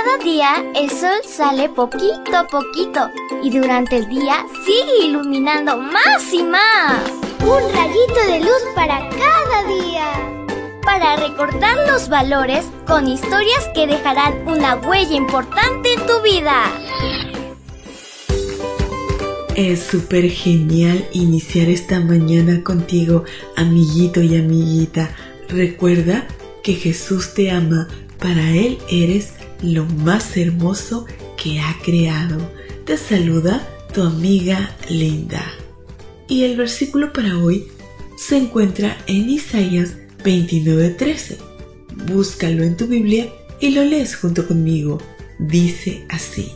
Cada día el sol sale poquito a poquito y durante el día sigue iluminando más y más. Un rayito de luz para cada día. Para recordar los valores con historias que dejarán una huella importante en tu vida. Es súper genial iniciar esta mañana contigo, amiguito y amiguita. Recuerda que Jesús te ama, para Él eres lo más hermoso que ha creado. Te saluda tu amiga Linda. Y el versículo para hoy se encuentra en Isaías 29:13. Búscalo en tu Biblia y lo lees junto conmigo. Dice así,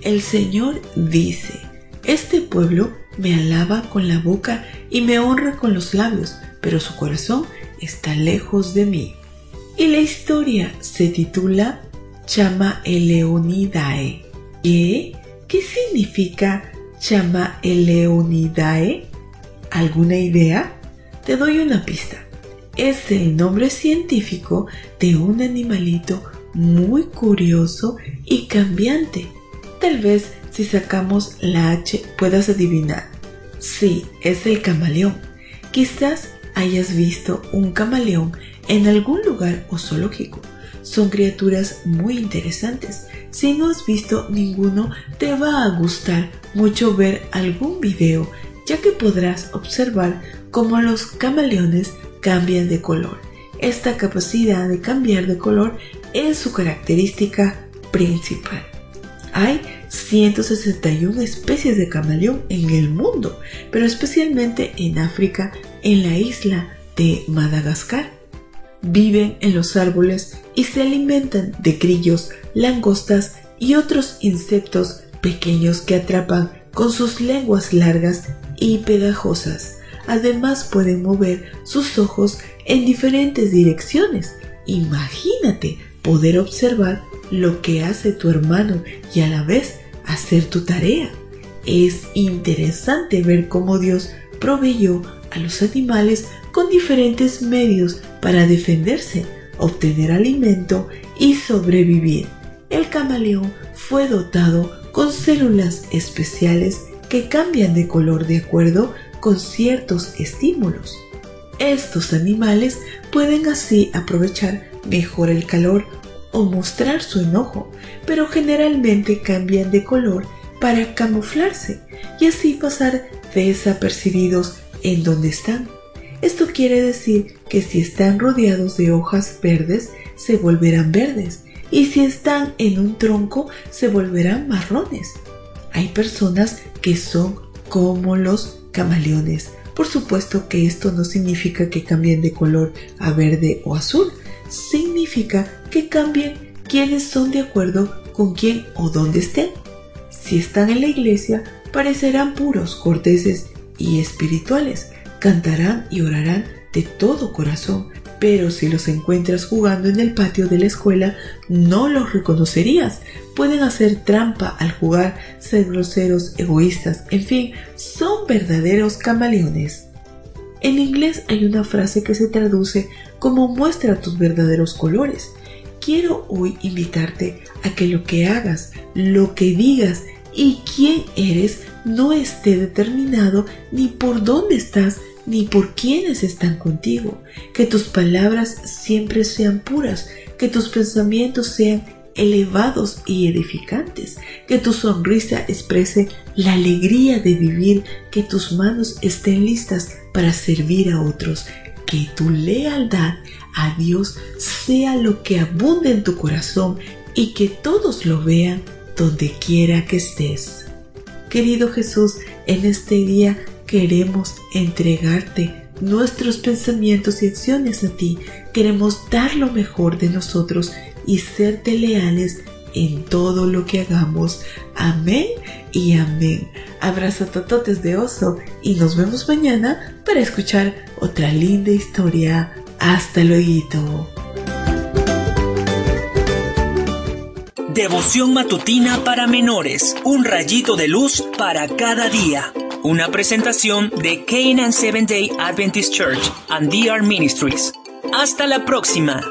el Señor dice, este pueblo me alaba con la boca y me honra con los labios, pero su corazón está lejos de mí. Y la historia se titula Chama Eleonidae. ¿Qué? ¿Qué significa Chama Eleonidae? ¿Alguna idea? Te doy una pista. Es el nombre científico de un animalito muy curioso y cambiante. Tal vez si sacamos la H puedas adivinar. Sí, es el camaleón. Quizás hayas visto un camaleón en algún lugar o zoológico son criaturas muy interesantes. Si no has visto ninguno, te va a gustar mucho ver algún video, ya que podrás observar cómo los camaleones cambian de color. Esta capacidad de cambiar de color es su característica principal. Hay 161 especies de camaleón en el mundo, pero especialmente en África, en la isla de Madagascar viven en los árboles y se alimentan de grillos, langostas y otros insectos pequeños que atrapan con sus lenguas largas y pegajosas. Además pueden mover sus ojos en diferentes direcciones. Imagínate poder observar lo que hace tu hermano y a la vez hacer tu tarea. Es interesante ver cómo Dios proveyó a los animales con diferentes medios para defenderse, obtener alimento y sobrevivir. El camaleón fue dotado con células especiales que cambian de color de acuerdo con ciertos estímulos. Estos animales pueden así aprovechar mejor el calor o mostrar su enojo, pero generalmente cambian de color para camuflarse y así pasar desapercibidos en donde están. Esto quiere decir que si están rodeados de hojas verdes, se volverán verdes, y si están en un tronco, se volverán marrones. Hay personas que son como los camaleones. Por supuesto que esto no significa que cambien de color a verde o azul, significa que cambien quienes son de acuerdo con quién o dónde estén. Si están en la iglesia, parecerán puros, corteses y espirituales, cantarán y orarán de todo corazón, pero si los encuentras jugando en el patio de la escuela, no los reconocerías. Pueden hacer trampa al jugar, ser groseros, egoístas, en fin, son verdaderos camaleones. En inglés hay una frase que se traduce como muestra tus verdaderos colores. Quiero hoy invitarte a que lo que hagas, lo que digas y quién eres no esté determinado ni por dónde estás, ni por quienes están contigo. Que tus palabras siempre sean puras, que tus pensamientos sean elevados y edificantes, que tu sonrisa exprese la alegría de vivir, que tus manos estén listas para servir a otros, que tu lealtad a Dios sea lo que abunde en tu corazón y que todos lo vean donde quiera que estés. Querido Jesús, en este día Queremos entregarte nuestros pensamientos y acciones a ti. Queremos dar lo mejor de nosotros y serte leales en todo lo que hagamos. Amén y amén. Abrazo tototes de oso y nos vemos mañana para escuchar otra linda historia. Hasta luego. Devoción matutina para menores. Un rayito de luz para cada día una presentación de Canaan Seventh Day Adventist Church and DR Ministries. Hasta la próxima.